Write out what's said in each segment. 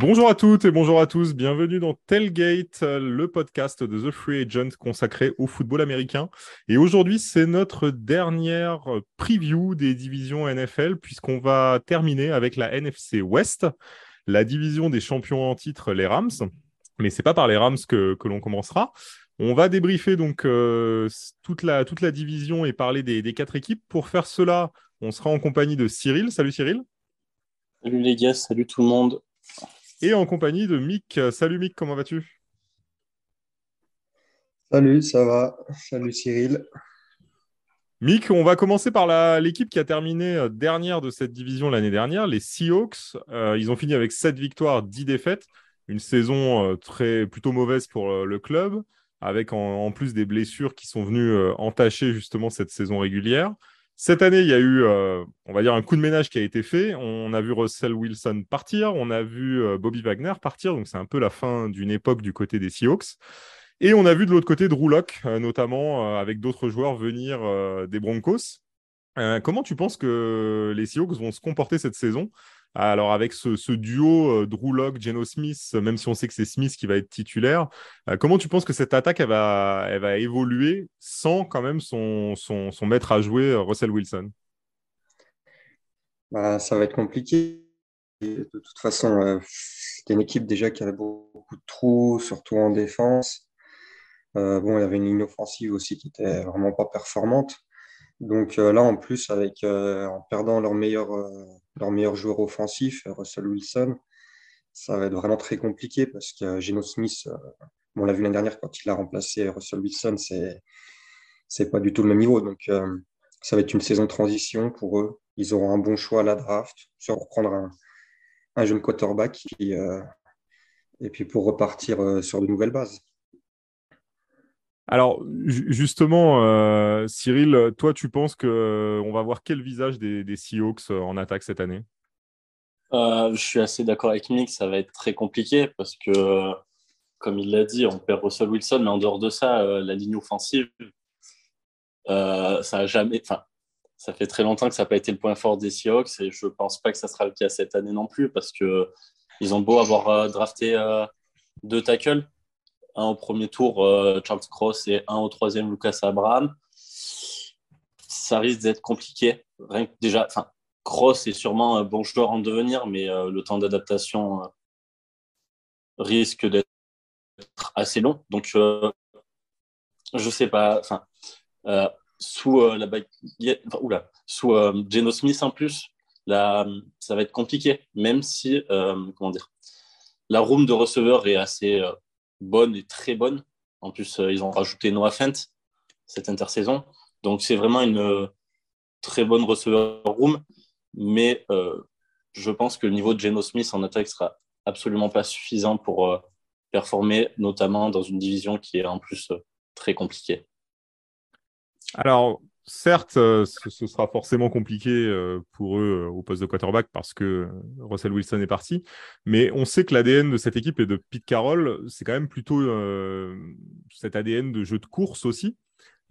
Bonjour à toutes et bonjour à tous, bienvenue dans Tailgate, le podcast de The Free Agent consacré au football américain. Et aujourd'hui, c'est notre dernière preview des divisions NFL puisqu'on va terminer avec la NFC West, la division des champions en titre, les Rams. Mais c'est pas par les Rams que, l'on commencera. On va débriefer donc euh, toute, la, toute la division et parler des, des quatre équipes. Pour faire cela, on sera en compagnie de Cyril. Salut Cyril. Salut les gars, salut tout le monde et en compagnie de Mick. Salut Mick, comment vas-tu? Salut, ça va. Salut Cyril. Mick, on va commencer par l'équipe qui a terminé euh, dernière de cette division l'année dernière, les Seahawks. Euh, ils ont fini avec 7 victoires, 10 défaites. Une saison euh, très, plutôt mauvaise pour le club, avec en, plus des blessures qui sont venues entacher justement cette saison régulière. Cette année, il y a eu, euh, on va dire, un coup de ménage qui a été fait. On a vu Russell Wilson partir, on a vu euh, Bobby Wagner partir, donc c'est un peu la fin d'une époque du côté des Seahawks. Et on a vu de l'autre côté Drew Locke, euh, notamment avec d'autres joueurs venir des Broncos. comment tu penses que les Seahawks vont se comporter cette saison? Alors avec ce, duo euh, Drew Locke, Geno Smith, même si on sait que c'est Smith qui va être titulaire, euh, comment tu penses que cette attaque va, évoluer sans quand même son, son, maître à jouer euh, Russell Wilson? Bah, Ça va être compliqué. De toute façon, c'était une équipe déjà qui avait beaucoup de trous, surtout en défense. bon, il y avait une ligne offensive aussi qui était vraiment pas performante. Donc là, en plus, avec en perdant leur meilleur leur meilleur joueur offensif, Russell Wilson, ça va être vraiment très compliqué parce que Geno Smith, euh, on l'a vu l'année dernière quand il a remplacé Russell Wilson, c'est c'est pas du tout le même niveau. Donc euh, ça va être une saison de transition pour eux. Ils auront un bon choix à la draft, sur reprendre un, un jeune quarterback euh, et puis pour repartir sur de nouvelles bases. Alors, justement, euh, Cyril, toi, tu penses qu'on euh, va voir quel visage des, Seahawks euh, en attaque cette année? Je suis assez d'accord avec Mick, ça va être très compliqué parce que, comme il l'a dit, on perd Russell Wilson, mais en dehors de ça, la ligne offensive, ça a jamais. Enfin, ça fait très longtemps que ça n'a pas été le point fort des Seahawks et je ne pense pas que ça sera le cas cette année non plus parce qu'ils ont beau avoir drafté deux tackles un au premier tour, euh, Charles Cross, et un au troisième, Lucas Abraham. Ça risque d'être compliqué. Déjà, Cross est sûrement un bon joueur en devenir, mais euh, le temps d'adaptation euh, risque d'être assez long. Donc, je sais pas. Sous la Geno Smith en plus, ça va être compliqué. Même si, comment dire, la room de receveur est assez bonne et très bonne. En plus, euh, ils ont rajouté Noah Fent cette intersaison. Donc, c'est vraiment une euh, très bonne receveur room. Mais euh, je pense que le niveau de Geno Smith en attaque sera absolument pas suffisant pour performer, notamment dans une division qui est en plus très compliquée. Alors, certes, euh, ce, sera forcément compliqué euh, pour eux euh, au poste de quarterback parce que Russell Wilson est parti. Mais on sait que l'ADN de cette équipe et de Pete Carroll, c'est quand même plutôt cet ADN de jeu de course aussi.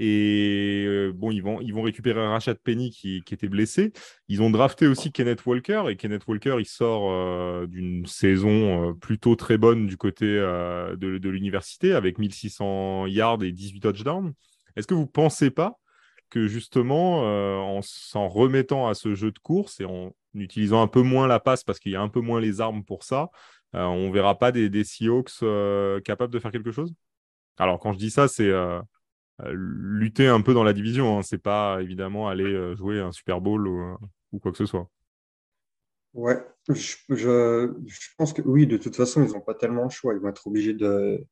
Et bon, ils vont, ils vont récupérer Rashad Penny qui, qui, était blessé. Ils ont drafté aussi Kenneth Walker. Et Kenneth Walker, il sort d'une saison plutôt très bonne du côté de, de l'université avec 1600 yards et 18 touchdowns. Est-ce que vous ne pensez pas que justement, euh, en s'en remettant à ce jeu de course et en utilisant un peu moins la passe parce qu'il y a un peu moins les armes pour ça, euh, on verra pas des, Seahawks euh, capables de faire quelque chose? Alors, quand je dis ça, c'est lutter un peu dans la division. Hein. C'est pas évidemment aller jouer un Super Bowl ou, quoi que ce soit. Ouais, je, pense que oui, de toute façon, ils n'ont pas tellement le choix. Ils vont être obligés de,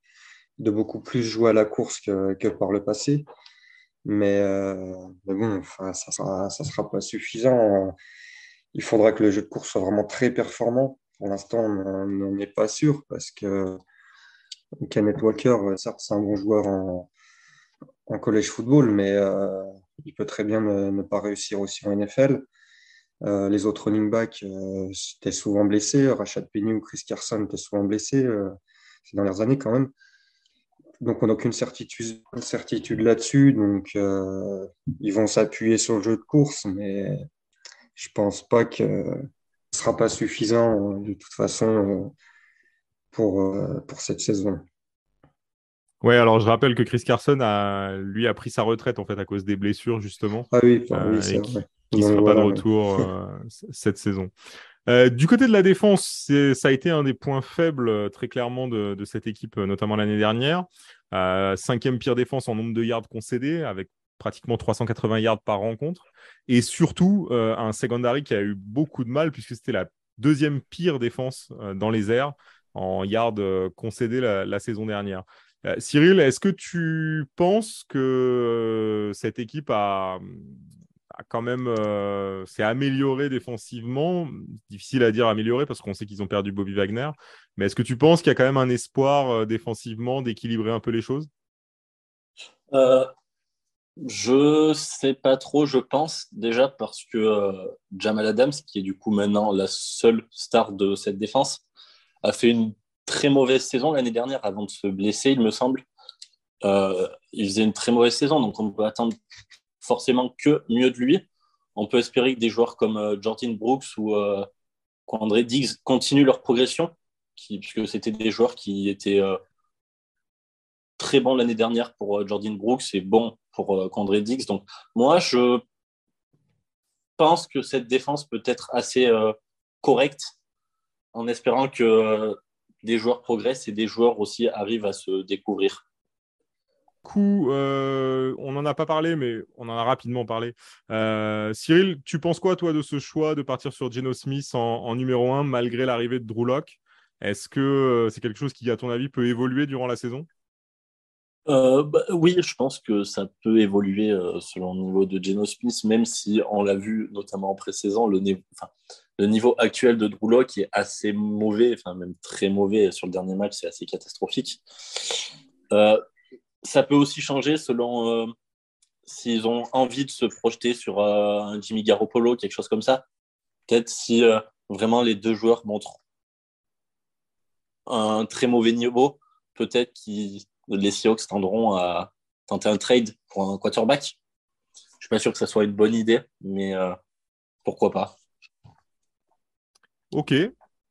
beaucoup plus jouer à la course que par le passé. Mais, euh, mais bon, ça ne sera, pas suffisant. Il faudra que le jeu de course soit vraiment très performant. Pour l'instant, on n'en est pas sûr parce que Kenneth Walker, certes, c'est un bon joueur en, en college football, mais euh, il peut très bien ne, pas réussir aussi en NFL. Euh, les autres running backs étaient souvent blessés. Rashad Penny ou Chris Carson étaient souvent blessés ces dernières années quand même donc on n'a aucune certitude, certitude là-dessus. Donc euh, ils vont s'appuyer sur le jeu de course, mais je pense pas que ce sera pas suffisant. De toute façon, pour, pour cette saison. Ouais, alors je rappelle que Chris Carson a lui a pris sa retraite en fait à cause des blessures justement. Ah oui, oui c'est vrai. Qui ne sera pas de retour cette saison. Euh, du côté de la défense, ça a été un des points faibles euh, très clairement de, cette équipe, euh, notamment l'année dernière. cinquième pire défense en nombre de yards concédés, avec pratiquement 380 yards par rencontre. Et surtout, un secondary qui a eu beaucoup de mal, puisque c'était la deuxième pire défense dans les airs en yards concédés la, saison dernière. Cyril, est-ce que tu penses que cette équipe a, quand même euh, amélioré défensivement. Difficile à dire amélioré parce qu'on sait qu'ils ont perdu Bobby Wagner. Mais est-ce que tu penses qu'il y a quand même un espoir euh, défensivement d'équilibrer un peu les choses? Euh, Je sais pas trop. Je pense déjà parce que euh, Jamal Adams, qui est du coup maintenant la seule star de cette défense, a fait une très mauvaise saison l'année dernière avant de se blesser, il me semble. il faisait une très mauvaise saison, donc on peut attendre forcément que mieux de lui. On peut espérer que des joueurs comme euh, Jordan Brooks ou euh, André Diggs continuent leur progression, puisque c'était des joueurs qui étaient euh, très bons l'année dernière pour Jordan Brooks et bons pour André Diggs. Donc moi, je pense que cette défense peut être assez correcte en espérant que des joueurs progressent et des joueurs aussi arrivent à se découvrir coup, euh, on n'en a pas parlé, mais on en a rapidement parlé. Euh, Cyril, tu penses quoi, toi, de ce choix de partir sur Geno Smith en, numéro 1 malgré l'arrivée de Drew Locke? Est-ce que euh, c'est quelque chose qui, à ton avis, peut évoluer durant la saison? Bah, oui, je pense que ça peut évoluer selon le niveau de Geno Smith, même si on l'a vu notamment en pré-saison, le, niveau actuel de Drew Locke est assez mauvais, enfin même très mauvais sur le dernier match, c'est assez catastrophique ça peut aussi changer selon euh, s'ils ont envie de se projeter sur euh, un Jimmy Garoppolo, quelque chose comme ça. Peut-être si euh, vraiment les deux joueurs montrent un très mauvais niveau, peut-être que les Seahawks tendront à tenter un trade pour un quarterback. Je ne suis pas sûr que ça soit une bonne idée, mais pourquoi pas. Ok,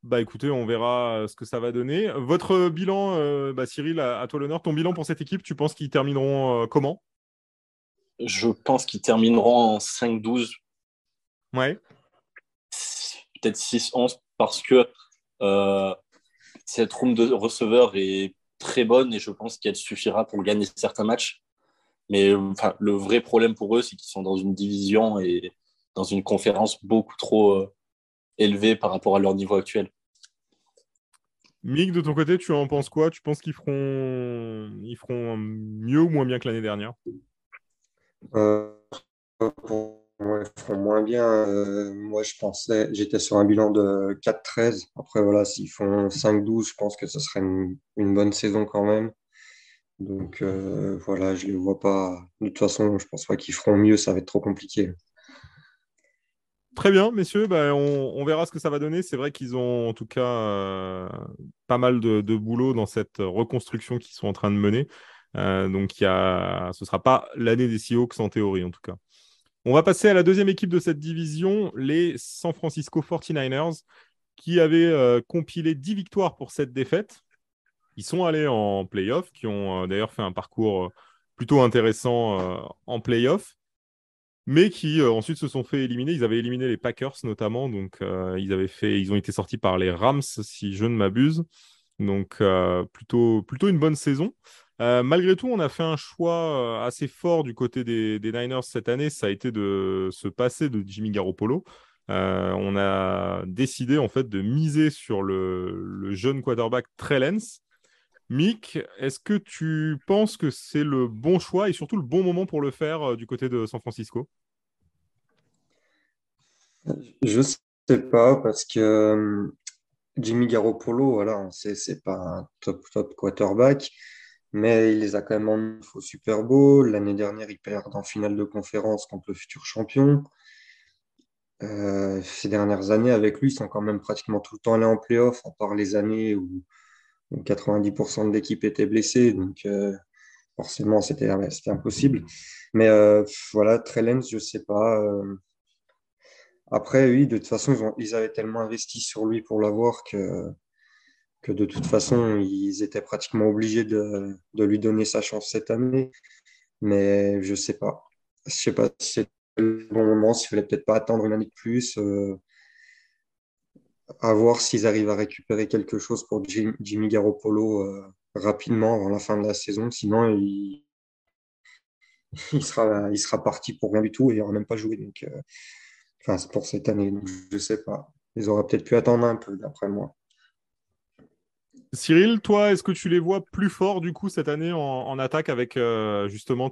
bah écoutez, on verra euh, ce que ça va donner. Votre bilan, euh, bah, Cyril, à, toi l'honneur. Ton bilan pour cette équipe, tu penses qu'ils termineront euh, comment? Je pense qu'ils termineront en 5-12. Ouais. Peut-être 6-11 parce que cette room de receveur est très bonne et je pense qu'elle suffira pour gagner certains matchs. Mais le vrai problème pour eux, c'est qu'ils sont dans une division et dans une conférence beaucoup trop élevée par rapport à leur niveau actuel. Mick, de ton côté, tu en penses quoi? Tu penses qu'ils feront... Ils feront mieux ou moins bien que l'année dernière? Euh, ils feront moins bien. Euh, moi, je pensais, j'étais sur un bilan de 4-13. Après, voilà, s'ils font 5-12, je pense que ce serait une, bonne saison quand même. Donc, euh, voilà, je ne les vois pas. De toute façon, je pense pas qu'ils feront mieux. Ça va être trop compliqué. Très bien, messieurs, bah, on, verra ce que ça va donner. C'est vrai qu'ils ont en tout cas euh, pas mal de, boulot dans cette reconstruction qu'ils sont en train de mener. Euh, donc, ce ne sera pas l'année des Seahawks en théorie, en tout cas. On va passer à la deuxième équipe de cette division, les San Francisco 49ers, qui avaient euh, compilé 10 victoires pour cette défaite. Ils sont allés en playoff, qui ont d'ailleurs fait un parcours plutôt intéressant en playoff mais qui euh, ensuite se sont fait éliminer. Ils avaient éliminé les Packers notamment, donc euh, ils avaient fait, ils ont été sortis par les Rams si je ne m'abuse. Donc euh, plutôt, plutôt une bonne saison. malgré tout, on a fait un choix assez fort du côté des, Niners cette année. Ça a été de se passer de Jimmy Garoppolo. on a décidé en fait de miser sur le, le jeune quarterback Trey Lance. Mick, est-ce que tu penses que c'est le bon choix et surtout le bon moment pour le faire euh, du côté de San Francisco? Je ne sais pas parce que euh, Jimmy Garoppolo, voilà, on sait c'est pas un top top quarterback, mais il les a quand même en au Super Bowl. L'année dernière, il perd en finale de conférence contre le futur champion. Euh, ces dernières années, avec lui, ils sont quand même pratiquement tout le temps allés en playoff, à part les années où 90% de l'équipe était blessée, donc euh, forcément c'était impossible. Mais euh, voilà, Trellens, je sais pas. Euh. Après, oui, de toute façon, ils, avaient tellement investi sur lui pour l'avoir que que de toute façon, ils étaient pratiquement obligés de, de lui donner sa chance cette année. Mais je sais pas. Je sais pas si c'est le bon moment, s'il fallait peut-être pas attendre une année de plus. Euh, à voir s'ils arrivent à récupérer quelque chose pour Jimmy Garoppolo euh, rapidement avant la fin de la saison. Sinon, il, sera, il sera parti pour rien du tout et il n'aura même pas joué. Donc, euh, enfin, c'est pour cette année. Je sais pas. Ils auraient peut-être pu attendre un peu, d'après moi. Cyril, toi, est-ce que tu les vois plus forts du coup cette année en, attaque avec euh, justement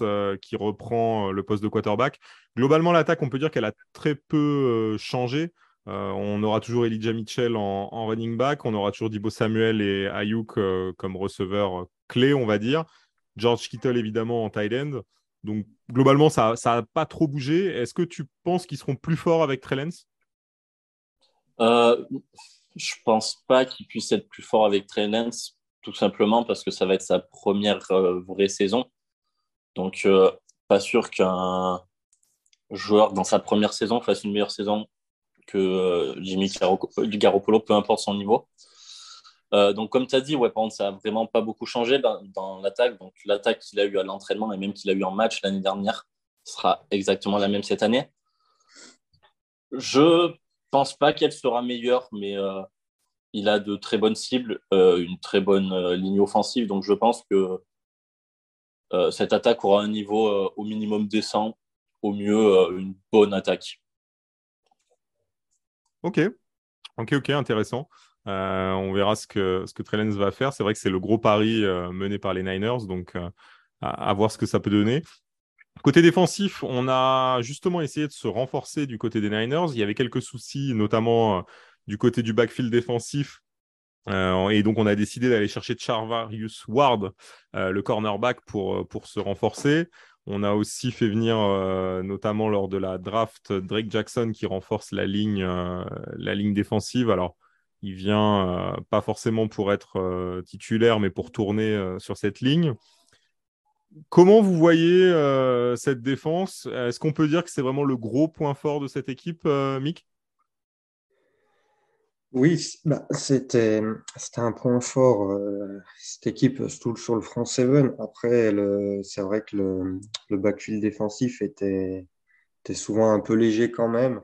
euh, qui reprend le poste de quarterback? Globalement, l'attaque, on peut dire qu'elle a très peu changé. On aura toujours Elijah Mitchell en, running back, on aura toujours Dibo Samuel et Ayuk comme receveurs clés, on va dire. George Kittle évidemment en tight end. Donc globalement, ça n'a pas trop bougé. Est-ce que tu penses qu'ils seront plus forts avec Trey Lance? Je pense pas qu'il puisse être plus fort avec Trey Lance, tout simplement parce que ça va être sa première euh, vraie saison. Donc, euh, pas sûr qu'un joueur dans sa première saison fasse une meilleure saison que euh, Jimmy Garoppolo, peu importe son niveau. donc, comme tu as dit, ouais, ça n'a vraiment pas beaucoup changé dans, l'attaque. Donc, l'attaque qu'il a eu à l'entraînement et même qu'il a eu en match l'année dernière sera exactement la même cette année. Je pense pas qu'elle sera meilleure, mais euh, il a de très bonnes cibles, euh, une très bonne euh, ligne offensive. Donc je pense que cette attaque aura un niveau au minimum décent, au mieux une bonne attaque. Ok, ok, ok, intéressant. on verra ce que, ce que va faire. C'est vrai que c'est le gros pari mené par les Niners, donc à, voir ce que ça peut donner. Côté défensif, on a justement essayé de se renforcer du côté des Niners. Il y avait quelques soucis, notamment euh, du côté du backfield défensif. Euh, et donc, on a décidé d'aller chercher Charvarius Ward, euh, le cornerback, pour, pour se renforcer. On a aussi fait venir, notamment lors de la draft, Drake Jackson qui renforce la ligne, ligne défensive. Alors, il vient pas forcément pour être titulaire, mais pour tourner sur cette ligne. Comment vous voyez euh, cette défense? Est-ce qu'on peut dire que c'est vraiment le gros point fort de cette équipe, euh, Mick? Oui, bah, c'était un point fort, euh, cette équipe, surtout sur le front 7. Après, c'est vrai que le, le, backfield défensif était, était, souvent un peu léger quand même.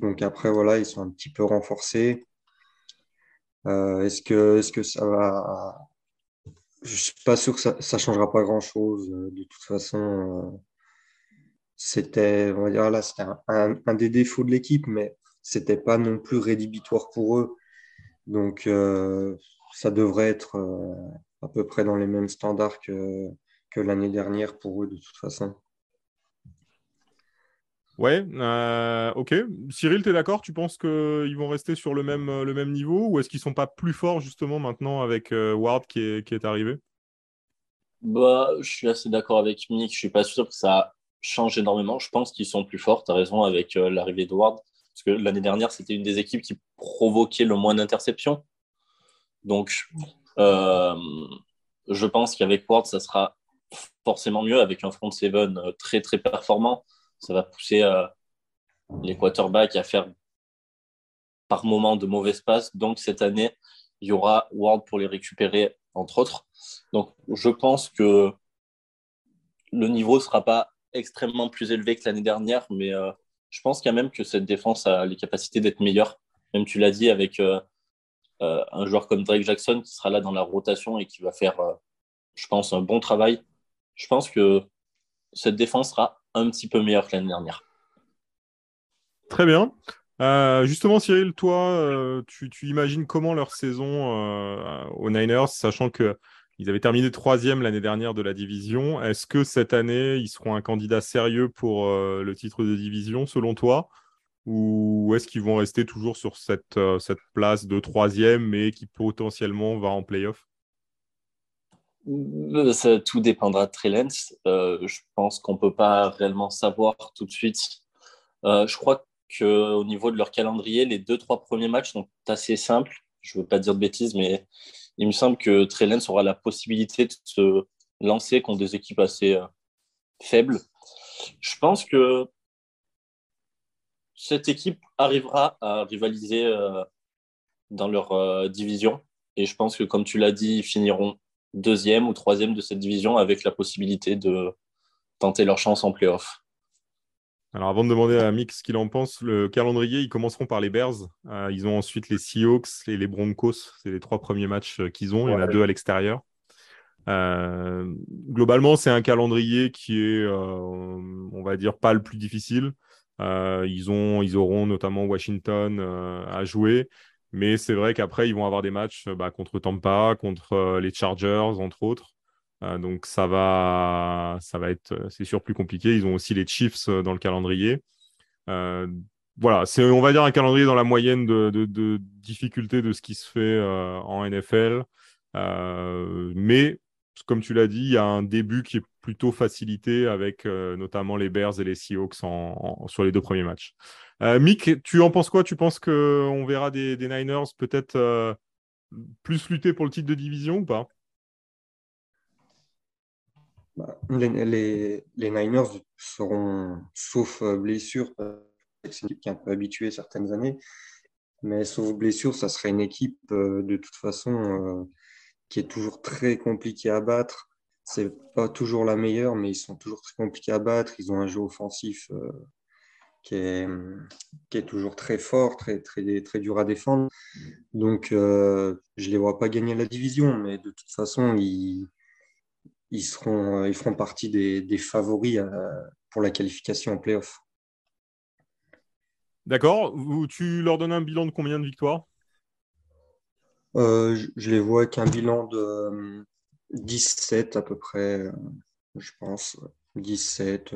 donc après, voilà, ils sont un petit peu renforcés. est-ce que, est que ça va je suis pas sûr que ça, ça changera pas grand-chose. Euh, de toute façon, euh, c'était, là, c'était un, un, des défauts de l'équipe, mais c'était pas non plus rédhibitoire pour eux. Donc, euh, ça devrait être à peu près dans les mêmes standards que, que l'année dernière pour eux, de toute façon. Ouais, ok. Cyril, tu es d'accord? Tu penses qu'ils vont rester sur le même, le même niveau ou est-ce qu'ils sont pas plus forts justement maintenant avec Ward qui est, qui est arrivé? Bah, Je suis assez d'accord avec Mick. Je suis pas sûr que ça change énormément. Je pense qu'ils sont plus forts. Tu as raison avec l'arrivée de Ward. Parce que l'année dernière, c'était une des équipes qui provoquait le moins d'interceptions. Donc, je pense qu'avec Ward, ça sera forcément mieux avec un front seven très très performant ça va pousser euh, les quarterbacks à faire par moment de mauvais passes. Donc cette année, il y aura Ward pour les récupérer, entre autres. Donc je pense que le niveau ne sera pas extrêmement plus élevé que l'année dernière, mais euh, je pense quand même que cette défense a les capacités d'être meilleure. Même tu l'as dit avec euh, un joueur comme Drake Jackson qui sera là dans la rotation et qui va faire, je pense, un bon travail. Je pense que cette défense sera un petit peu meilleur que l'année dernière. Très bien. Euh, justement, Cyril, toi, euh, tu, imagines comment leur saison euh, aux Niners, sachant qu'ils avaient terminé troisième l'année dernière de la division. Est-ce que cette année, ils seront un candidat sérieux pour le titre de division, selon toi? Ou est-ce qu'ils vont rester toujours sur cette, cette place de troisième, mais qui potentiellement va en playoff? Euh, tout dépendra de Trellens. Euh, je pense qu'on ne peut pas réellement savoir tout de suite. Euh, je crois qu'au niveau de leur calendrier, les deux, trois premiers matchs sont assez simples. Je ne veux pas dire de bêtises, mais il me semble que Trellens aura la possibilité de se lancer contre des équipes assez faibles. Je pense que cette équipe arrivera à rivaliser dans leur division. Et je pense que, comme tu l'as dit, ils finiront deuxième ou troisième de cette division avec la possibilité de tenter leur chance en playoff. Alors, avant de demander à Mick ce qu'il en pense, le calendrier, ils commenceront par les Bears. Euh, ils ont ensuite les Seahawks et les Broncos. C'est les trois premiers matchs euh, qu'ils ont. Il y en a deux à l'extérieur. Euh, globalement, c'est un calendrier qui est, on va dire, pas le plus difficile. ils, ont, ils auront notamment Washington à jouer. Mais c'est vrai qu'après, ils vont avoir des matchs bah, contre Tampa, contre les Chargers, entre autres. Euh, donc ça va, ça va être, euh, c'est sûr, plus compliqué. Ils ont aussi les Chiefs euh, dans le calendrier. voilà, c'est, on va dire, un calendrier dans la moyenne de, difficulté de ce qui se fait en NFL. mais comme tu l'as dit, il y a un début qui est plutôt facilité avec notamment les Bears et les Seahawks sur les deux premiers matchs. Mick, tu en penses quoi? Tu penses qu'on verra des, des Niners peut-être plus lutter pour le titre de division ou pas? Bah, les, Niners seront, sauf euh, blessure, c'est une équipe qui est un peu habituée certaines années, mais sauf blessure, ça serait une équipe euh, de toute façon euh, qui est toujours très compliquée à battre. C'est pas toujours la meilleure, mais ils sont toujours très compliqués à battre. Ils ont un jeu offensif qui, est, qui est toujours très fort, très, très, très dur à défendre. Donc, je ne les vois pas gagner la division, mais de toute façon, ils ils, seront, euh, ils feront partie des, favoris euh, pour la qualification en playoff. D'accord. Tu leur donnes un bilan de combien de victoires? Euh, je, les vois avec un bilan de 17 à peu près, je pense. 17.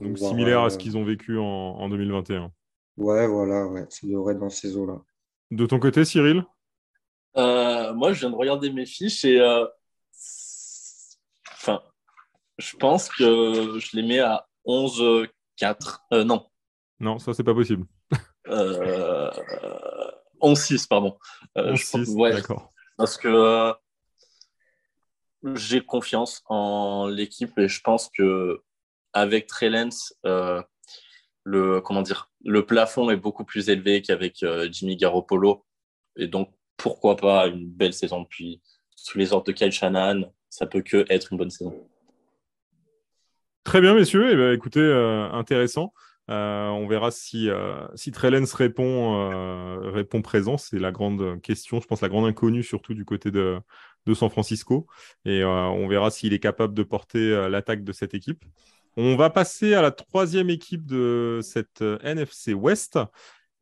Donc similaire à ce qu'ils ont vécu en, 2021. Ouais, voilà, ouais, ça devrait être dans ces eaux-là. De ton côté, Cyril? Moi, je viens de regarder mes fiches et Enfin, je pense que je les mets à 11-4. Euh, non. Non, ça, c'est pas possible. euh, 11-6, pardon. 11-6, euh, d'accord. Parce que euh, j'ai confiance en l'équipe et je pense que avec Trellens, le comment dire, le plafond est beaucoup plus élevé qu'avec Jimmy Garoppolo et donc pourquoi pas une belle saison depuis sous les ordres de Kyle Shanahan ça peut que être une bonne saison. Très bien, messieurs. Eh ben, écoutez, euh, intéressant. Euh, on verra si, euh, si Trellens répond, répond présent. C'est la grande question, je pense, la grande inconnue, surtout du côté de, de San Francisco. Et on verra s'il est capable de porter l'attaque de cette équipe. On va passer à la troisième équipe de cette NFC West.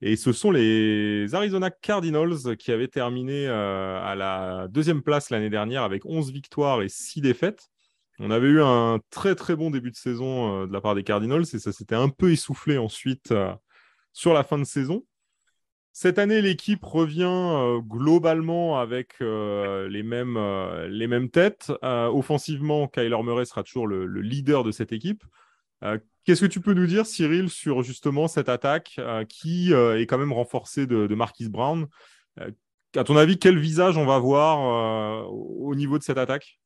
Et ce sont les Arizona Cardinals qui avaient terminé euh, à la deuxième place l'année dernière avec 11 victoires et 6 défaites. On avait eu un très très bon début de saison euh, de la part des Cardinals et ça s'était un peu essoufflé ensuite euh, sur la fin de saison. Cette année, l'équipe revient globalement avec les, mêmes, les mêmes têtes. offensivement, Kyler Murray sera toujours le, le leader de cette équipe. Qu'est-ce que tu peux nous dire, Cyril, sur justement cette attaque euh, qui euh, est quand même renforcée de, Marquis Brown? Euh, À ton avis, quel visage on va voir au niveau de cette attaque?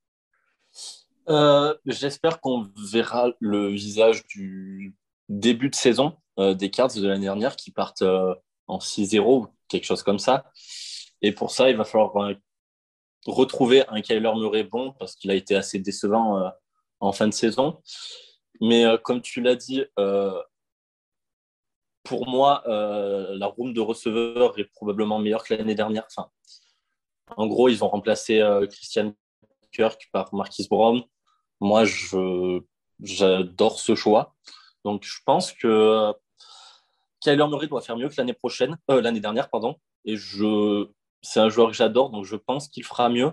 J'espère qu'on verra le visage du début de saison des Cards de l'année dernière qui partent en 6-0 ou quelque chose comme ça. Et pour ça, il va falloir retrouver un Kyler Murray bon parce qu'il a été assez décevant en fin de saison. Mais euh, comme tu l'as dit, euh, pour moi, euh, la room de receveur est probablement meilleure que l'année dernière. Enfin, en gros, ils ont remplacé Christian Kirk par Marquis Brown. Moi, j'adore ce choix. Donc, je pense que Kyler Murray doit faire mieux que l'année prochaine, l'année dernière, pardon. Et je, c'est un joueur que j'adore, donc je pense qu'il fera mieux.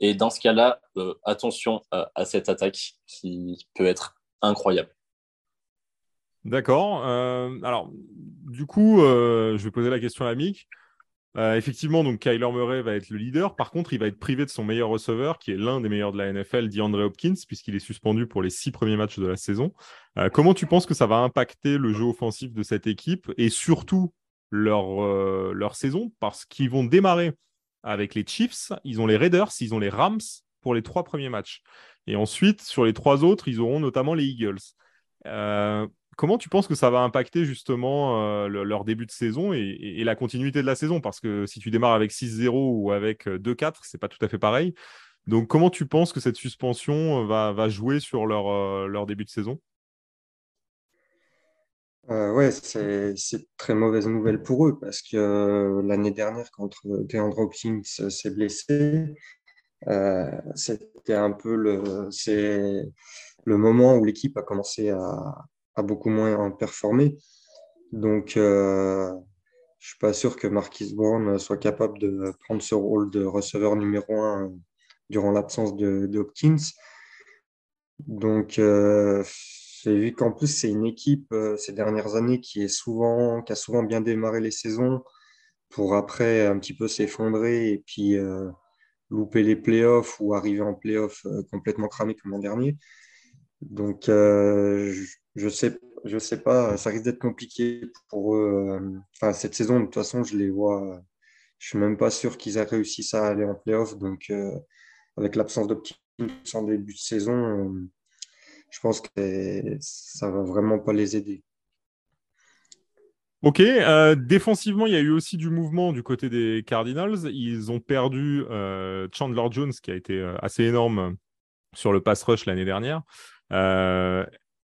Et dans ce cas-là, attention à cette attaque qui peut être incroyable. D'accord. Euh, alors, du coup, euh, je vais poser la question à Mick. Euh, effectivement, donc Kyler Murray va être le leader. Par contre, il va être privé de son meilleur receveur, qui est l'un des meilleurs de la NFL, DeAndre Hopkins, puisqu'il est suspendu pour les six premiers matchs de la saison. comment tu penses que ça va impacter le jeu offensif de cette équipe et surtout leur, leur saison? Parce qu'ils vont démarrer avec les Chiefs, ils ont les Raiders, ils ont les Rams pour les trois premiers matchs. Et ensuite, sur les trois autres, ils auront notamment les Eagles. Euh, comment tu penses que ça va impacter justement leur début de saison et, la continuité de la saison? Parce que si tu démarres avec 6-0 ou avec 2-4, c'est pas tout à fait pareil. Donc, comment tu penses que cette suspension va, jouer sur leur, début de saison? Euh, ouais, c'est très mauvaise nouvelle pour eux parce que euh, l'année dernière, quand DeAndre Hopkins s'est blessé, euh, c'était un peu le, le moment où l'équipe a commencé à, beaucoup moins performer. Donc, je ne suis pas sûr que Marquis Brown soit capable de prendre ce rôle de receveur numéro un durant l'absence de, Hopkins. Donc, vu qu'en plus, c'est une équipe euh, ces dernières années qui, est souvent, qui a souvent bien démarré les saisons pour après un petit peu s'effondrer et puis euh, louper les playoffs ou arriver en playoffs euh, complètement cramé comme l'an dernier. Donc, je ne sais, je sais pas, ça risque d'être compliqué pour eux. Enfin, cette saison, de toute façon, je les vois. je suis même pas sûr qu'ils aient réussi ça à aller en playoffs. Donc, avec l'absence d'optimisme en début de saison, je pense que ça va vraiment pas les aider. Ok, euh, défensivement, il y a eu aussi du mouvement du côté des Cardinals. Ils ont perdu euh, Chandler Jones, qui a été euh, assez énorme sur le pass rush l'année dernière.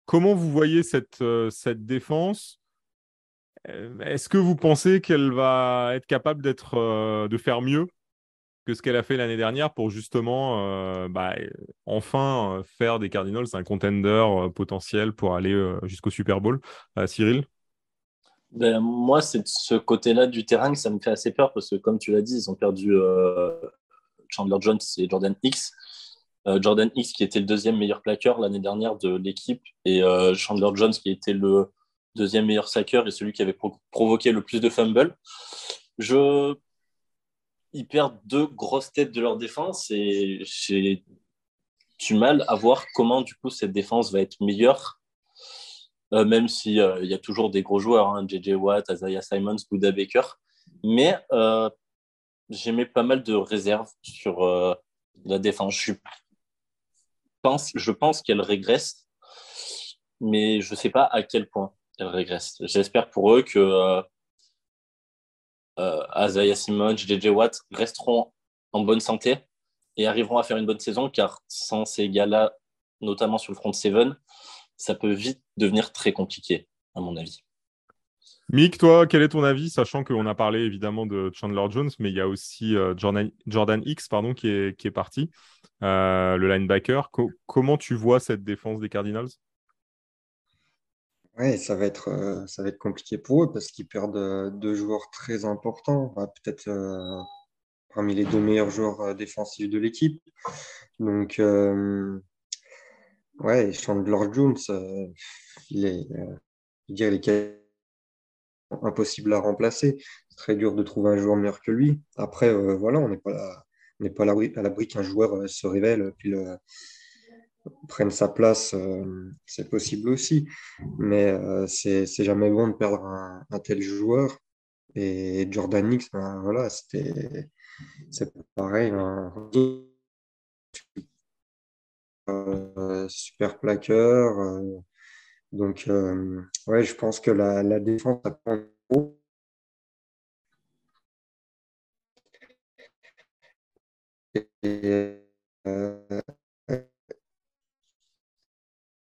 comment vous voyez cette, cette défense? Est-ce que vous pensez qu'elle va être capable de faire mieux que ce qu'elle a fait l'année dernière pour justement bah, enfin faire des Cardinals un contender potentiel pour aller jusqu'au Super Bowl? Cyril? Ben, Moi, c'est ce côté-là du terrain que ça me fait assez peur parce que, comme tu l'as dit, ils ont perdu Chandler Jones et Jordan X. Jordan X qui était le deuxième meilleur plaqueur l'année dernière de l'équipe et Chandler Jones qui était le deuxième meilleur sacker et celui qui avait provoqué le plus de fumbles. Ils perdent deux grosses têtes de leur défense et j'ai du mal à voir comment du coup cette défense va être meilleure, euh, même s'il il euh, y a toujours des gros joueurs, hein, JJ Watt, Isaiah Simons, Buda Baker. Mais euh, j'ai mis pas mal de réserves sur la défense. Je pense, je pense qu'elle régresse, mais je ne sais pas à quel point elle régresse. J'espère pour eux que euh, Simon, JJ Watt resteront en bonne santé et arriveront à faire une bonne saison, car sans ces gars-là, notamment sur le front 7, ça peut vite devenir très compliqué, à mon avis. Mick, toi, quel est ton avis, sachant qu'on a parlé évidemment de Chandler Jones, mais il y a aussi euh, Jordan, Jordan, X pardon, qui, est, qui est parti, euh, le linebacker. comment tu vois cette défense des Cardinals? Ouais, ça va être, euh, ça va être compliqué pour eux parce qu'ils perdent euh, deux joueurs très importants, peut-être euh, parmi les deux meilleurs joueurs défensifs de l'équipe. Donc, ouais, Chandler Jones, il est, il est impossible à remplacer. C'est très dur de trouver un joueur meilleur que lui. Après, voilà, on n'est pas, on n'est pas à l'abri qu'un joueur se révèle puis le prenne sa place, euh, c'est possible aussi. Mais euh, c'est jamais bon de perdre un, tel joueur. Et Jordan Nix, ben, voilà, c'est pareil. Euh, super plaqueur. donc, ouais, je pense que la, défense a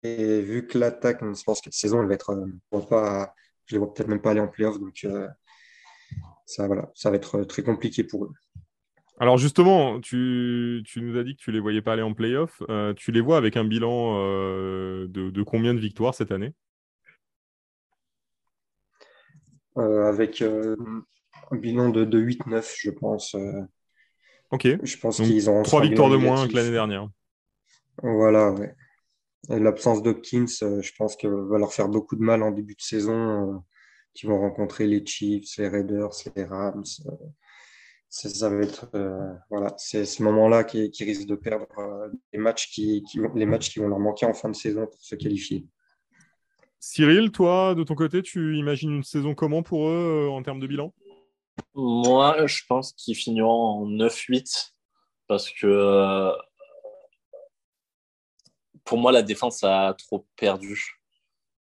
et, vu que l'attaque, je pense que cette saison, elle va être. Euh, pas, je les vois peut-être même pas aller en playoff. Donc, euh, ça, voilà, ça va être euh, très compliqué pour eux. Alors justement, tu, tu, nous as dit que tu les voyais pas aller en playoff. tu les vois avec un bilan de, de, combien de victoires cette année? Avec un bilan de, de 8-9, je pense. ok. Je pense qu'ils ont trois victoires de moins que l'année dernière. Voilà, ouais. L'absence d'Hopkins, euh, je pense qu'elle va leur faire beaucoup de mal en début de saison. Euh, qui vont rencontrer les Chiefs, les Raiders, les Rams. Euh, ça va être voilà, c'est ce moment-là qui, qui risque de perdre les matchs qui, les matchs qui vont leur manquer en fin de saison pour se qualifier. Cyril, toi, de ton côté, tu imagines une saison comment pour eux en termes de bilan? Moi, je pense qu'ils finiront en 9-8 parce que pour moi, la défense a trop perdu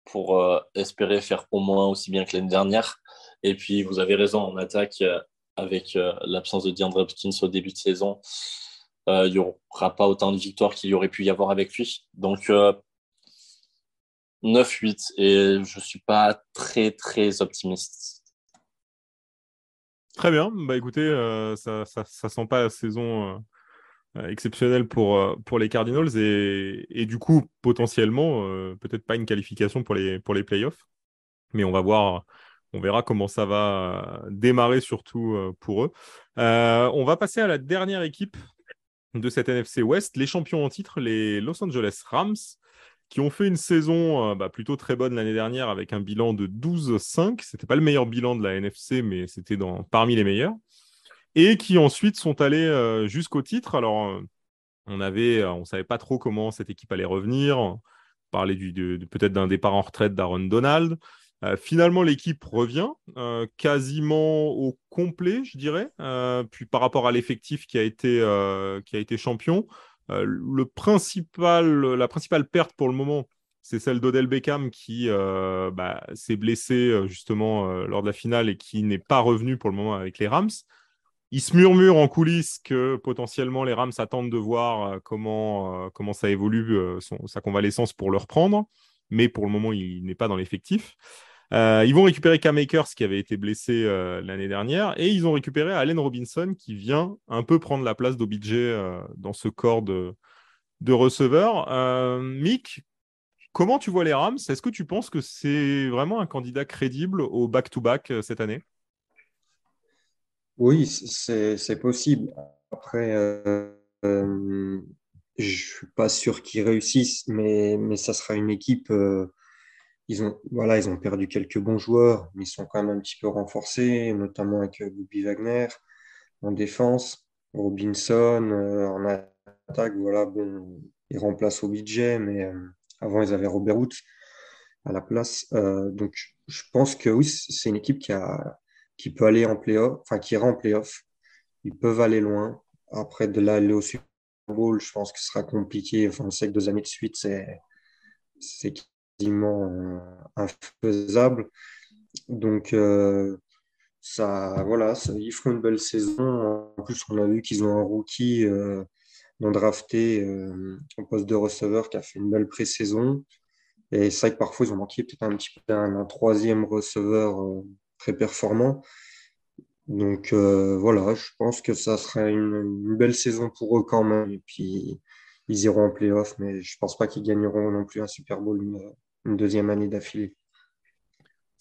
pour euh, espérer faire au moins aussi bien que l'année dernière. Et puis, vous avez raison, en attaque, euh, avec euh, l'absence de DeAndre Hopkins au début de saison, il n'y aura pas autant de victoires qu'il y aurait pu y avoir avec lui. Donc, 9-8, et je ne suis pas très, très optimiste. Très bien. Bah, écoutez, ça ne sent pas la saison euh, exceptionnel pour, euh, pour les Cardinals et, et du coup, potentiellement, euh, peut-être pas une qualification pour les, pour les playoffs. Mais on va voir, on verra comment ça va démarrer, surtout pour eux. on va passer à la dernière équipe de cette NFC West, les champions en titre, les Los Angeles Rams, qui ont fait une saison bah, plutôt très bonne l'année dernière avec un bilan de 12-5. C'était pas le meilleur bilan de la NFC, mais c'était dans, parmi les meilleurs et qui ensuite sont allés euh, jusqu'au titre. Alors, euh, on avait, euh, on savait pas trop comment cette équipe allait revenir. On parlait du, peut-être d'un départ en retraite d'Aaron Donald. Finalement, l'équipe revient quasiment au complet, je dirais. puis par rapport à l'effectif qui a été qui a été champion, la principale perte pour le moment, c'est celle d'Odell Beckham qui bah, s'est blessé justement lors de la finale et qui n'est pas revenu pour le moment avec les Rams. Il se murmure en coulisses que potentiellement les Rams attendent de voir euh, comment, euh, comment ça évolue, euh, sa convalescence pour le reprendre. Mais pour le moment, il n'est pas dans l'effectif. Ils vont récupérer Cam Akers qui avait été blessé l'année dernière et ils ont récupéré Allen Robinson qui vient un peu prendre la place d'OBJ dans ce corps de, de receveurs. Mick, comment tu vois les Rams? Est-ce que tu penses que c'est vraiment un candidat crédible au back-to-back cette année? Oui, c'est possible. Après, euh, euh, je ne suis pas sûr qu'ils réussissent, mais, mais ça sera une équipe. Euh, ils, ont, voilà, ils ont perdu quelques bons joueurs, mais ils sont quand même un petit peu renforcés, notamment avec Bobby Wagner en défense, Robinson en attaque. Voilà, ils remplacent budget, mais avant, ils avaient Robert Woods à la place. donc, je pense que oui, c'est une équipe qui a qui peut aller en playoff, enfin qui ira en playoff. Ils peuvent aller loin. Après, de là, aller au Super Bowl, je pense que ce sera compliqué. Enfin, on sait que deux années de suite, c'est quasiment euh, infaisable. Donc, euh, ça, voilà, ils feront une belle saison. En plus, on a vu qu'ils ont un rookie euh, non drafté euh, en poste de receveur qui a fait une belle pré-saison. Et c'est vrai que parfois, ils ont manqué peut-être un petit peu un, troisième receveur très performant. Donc euh, voilà, je pense que ça sera une, belle saison pour eux quand même. Et puis ils iront en playoff, mais je pense pas qu'ils gagneront non plus un Super Bowl une, deuxième année d'affilée.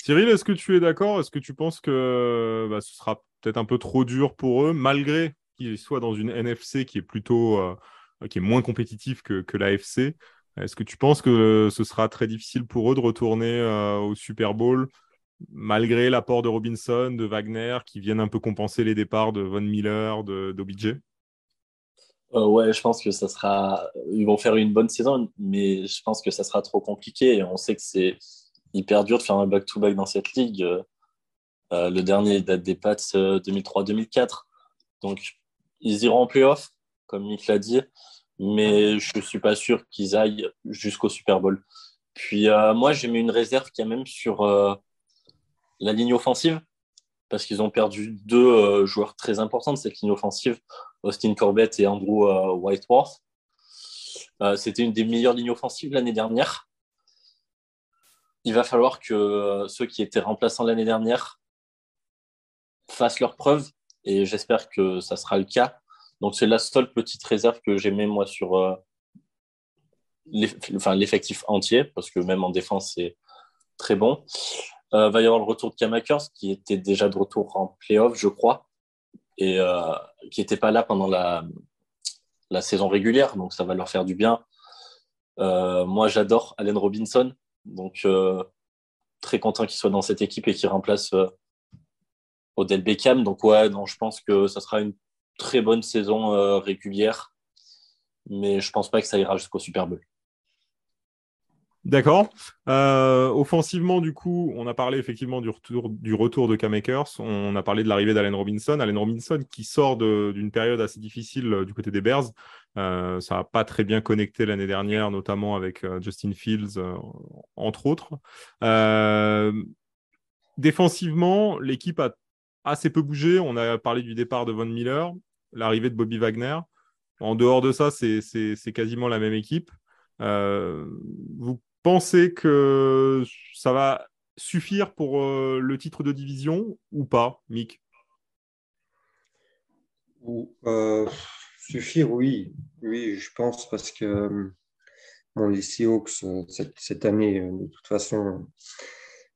Cyril, est-ce que tu es d'accord? Est-ce que tu penses que bah, ce sera peut-être un peu trop dur pour eux, malgré qu'ils soient dans une NFC qui est plutôt euh, moins compétitive que, que l'AFC Est-ce que tu penses que ce sera très difficile pour eux de retourner euh, au Super Bowl malgré l'apport de Robinson, de Wagner, qui viennent un peu compenser les départs de Von Miller, d'OBJ euh, Ouais, je pense que ça sera. Ils vont faire une bonne saison, mais je pense que ça sera trop compliqué. On sait que c'est hyper dur de faire un back-to-back dans cette ligue. Euh, le dernier date des Pats 2003-2004. Euh, Donc, ils iront en playoff, comme Nick l'a dit, mais je ne suis pas sûr qu'ils aillent jusqu'au Super Bowl. Puis, moi, j'ai mis une réserve quand même sur la ligne offensive, parce qu'ils ont perdu deux euh, joueurs très importants de cette ligne offensive, Austin Corbett et Andrew euh, Whiteworth. Euh, c'était une des meilleures lignes offensives l'année dernière. Il va falloir que ceux qui étaient remplaçants l'année dernière fassent leurs preuves, et j'espère que ça sera le cas. Donc c'est la seule petite réserve que j'ai mis moi sur l'effectif entier, parce que même en défense, c'est très bon. Euh, va y avoir le retour de Kamakers, qui était déjà de retour en playoff, je crois, et euh, qui n'était pas là pendant la, saison régulière, donc ça va leur faire du bien. Euh, moi, j'adore Allen Robinson, donc très content qu'il soit dans cette équipe et qu'il remplace Odell Beckham. Donc ouais, je pense que ça sera une très bonne saison régulière, mais je pense pas que ça ira jusqu'au Super Bowl. D'accord. Euh, offensivement, du coup, on a parlé effectivement du retour, du retour de K-Makers. On a parlé de l'arrivée d'Allen Robinson. Allen Robinson qui sort d'une période assez difficile euh, du côté des Bears. Euh, ça n'a pas très bien connecté l'année dernière, notamment avec Justin Fields, entre autres. défensivement, l'équipe a assez peu bougé. On a parlé du départ de Von Miller, l'arrivée de Bobby Wagner. En dehors de ça, c'est quasiment la même équipe. vous pensez que ça va suffire pour euh, le titre de division ou pas, Mick? Euh, Suffire, oui. Oui, je pense parce que bon, les Seahawks, euh, cette, année, de toute façon,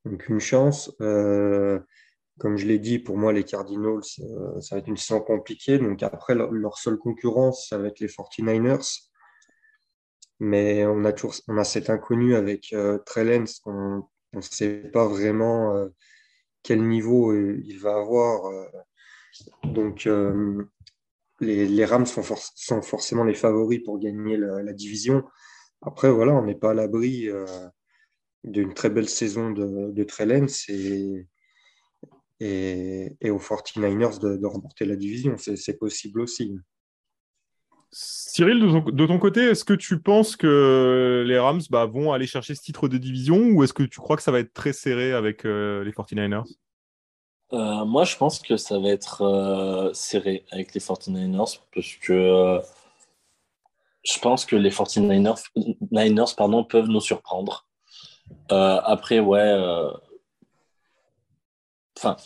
n'ont qu'une chance. comme je l'ai dit, pour moi, les Cardinals, ça va être une saison compliquée. Donc après, leur, leur, seule concurrence, ça va être les 49ers mais on a toujours on a cet inconnu avec euh, Trellens on ne sait pas vraiment euh, quel niveau euh, il va avoir. Euh. donc les, Rams sont, forcément les favoris pour gagner la, division. Après, voilà, on n'est pas à l'abri d'une très belle saison de, de Trellens et, et, et, aux 49ers de, de remporter la division. C'est possible aussi. Cyril, de ton, côté, est-ce que tu penses que les Rams bah, vont aller chercher ce titre de division ou est-ce que tu crois que ça va être très serré avec euh, les 49ers euh, Moi, je pense que ça va être euh, serré avec les 49ers parce que je pense que les 49ers Niners, peuvent nous surprendre. après, ouais. Enfin,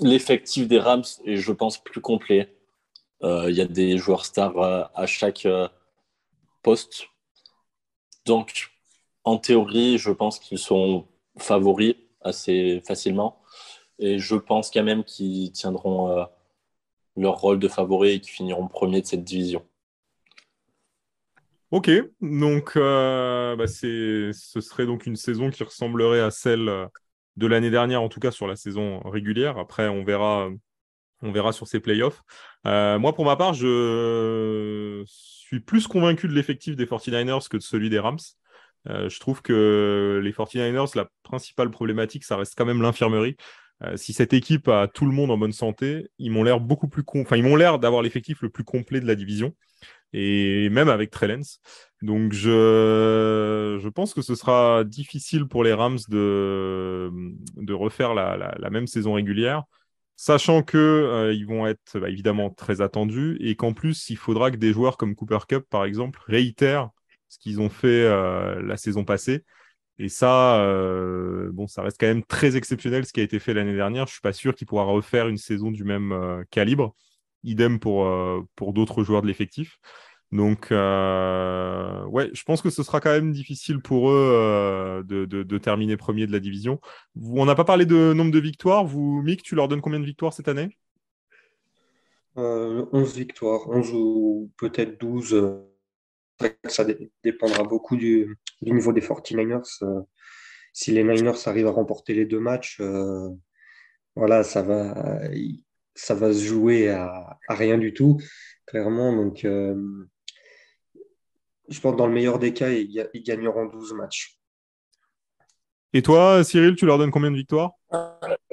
l'effectif des Rams est, je pense, plus complet. Euh, il y a des joueurs stars euh, à chaque euh, poste. Donc, en théorie, je pense qu'ils sont favoris assez facilement. Et je pense quand même qu'ils tiendront leur rôle de favoris et qu'ils finiront premier de cette division. Ok, donc bah, ce serait donc une saison qui ressemblerait à celle de l'année dernière, en tout cas sur la saison régulière. Après, on verra on verra sur ces playoffs. Euh, moi, pour ma part, je suis plus convaincu de l'effectif des 49ers que de celui des Rams. Euh, je trouve que les 49ers, la principale problématique, ça reste quand même l'infirmerie. Euh, si cette équipe a tout le monde en bonne santé, ils m'ont l'air beaucoup plus enfin, ils m'ont l'air d'avoir l'effectif le plus complet de la division et même avec Trellens. Donc je, pense que ce sera difficile pour les Rams de, refaire la même saison régulière sachant que euh, ils vont être bah, évidemment très attendus et qu'en plus il faudra que des joueurs comme Cooper Cup par exemple réitèrent ce qu'ils ont fait euh, la saison passée. Et ça euh, bon ça reste quand même très exceptionnel ce qui a été fait l'année dernière. Je suis pas sûr qu'il pourra refaire une saison du même calibre. Idem pour d'autres joueurs de l'effectif donc, euh, ouais, je pense que ce sera quand même difficile pour eux euh, de, terminer premier de la division. On n'a pas parlé de nombre de victoires. Vous, Mick, tu leur donnes combien de victoires cette année? 11 euh, victoires, 11 ou peut-être 12. Ça dépendra beaucoup du, niveau des 49ers. si les Niners arrivent à remporter les deux matchs, voilà, ça va, ça va se jouer à, à rien du tout, clairement. Donc, je pense que dans le meilleur des cas, ils, gagneront 12 matchs. Et toi, Cyril, tu leur donnes combien de victoires?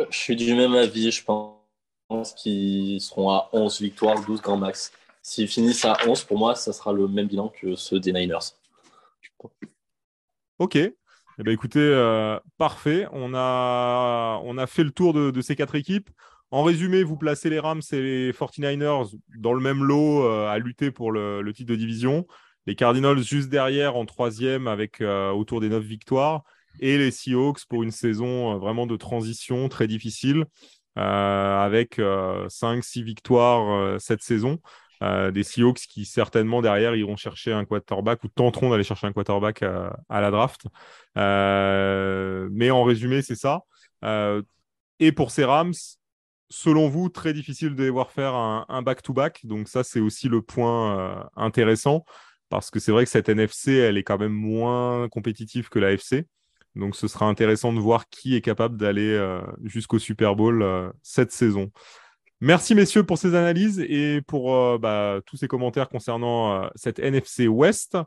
Je suis du même avis. Je pense qu'ils seront à 11 victoires, 12 grands max. S'ils finissent à 11, pour moi, ça sera le même bilan que ceux des Niners. Ok. Eh ben, écoutez, euh, parfait. On a, on a fait le tour de, ces quatre équipes. En résumé, vous placez les Rams et les 49ers dans le même lot euh, à lutter pour le, le, titre de division les Cardinals juste derrière en troisième avec euh, autour des neuf victoires et les Seahawks pour une saison euh, vraiment de transition très difficile euh, avec 5-6 victoires cette saison. des Seahawks qui certainement derrière iront chercher un quarterback ou tenteront d'aller chercher un quarterback à, la draft. mais en résumé, c'est ça. et pour ces Rams, selon vous, très difficile de les voir faire un back-to-back. Donc ça, c'est aussi le point intéressant parce que c'est vrai que cette NFC, elle est quand même moins compétitive que la FC. Donc ce sera intéressant de voir qui est capable d'aller euh, jusqu'au Super Bowl euh, cette saison. Merci messieurs pour ces analyses et pour euh, bah, tous ces commentaires concernant cette NFC West.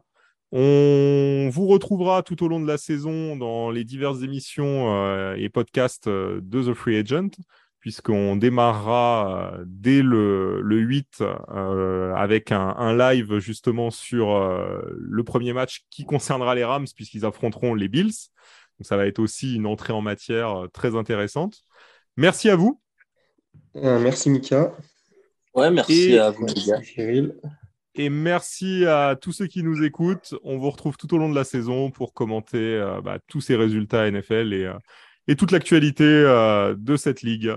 On vous retrouvera tout au long de la saison dans les diverses émissions et podcasts de The Free Agent puisqu'on démarrera euh, dès le, 8 euh, avec un, live justement sur euh, le premier match qui concernera les Rams, puisqu'ils affronteront les Bills. Donc ça va être aussi une entrée en matière très intéressante. Merci à vous. merci Mika. Ouais, merci à vous, Cyril. Et merci à tous ceux qui nous écoutent. On vous retrouve tout au long de la saison pour commenter bah, tous ces résultats NFL et, et toute l'actualité de cette ligue.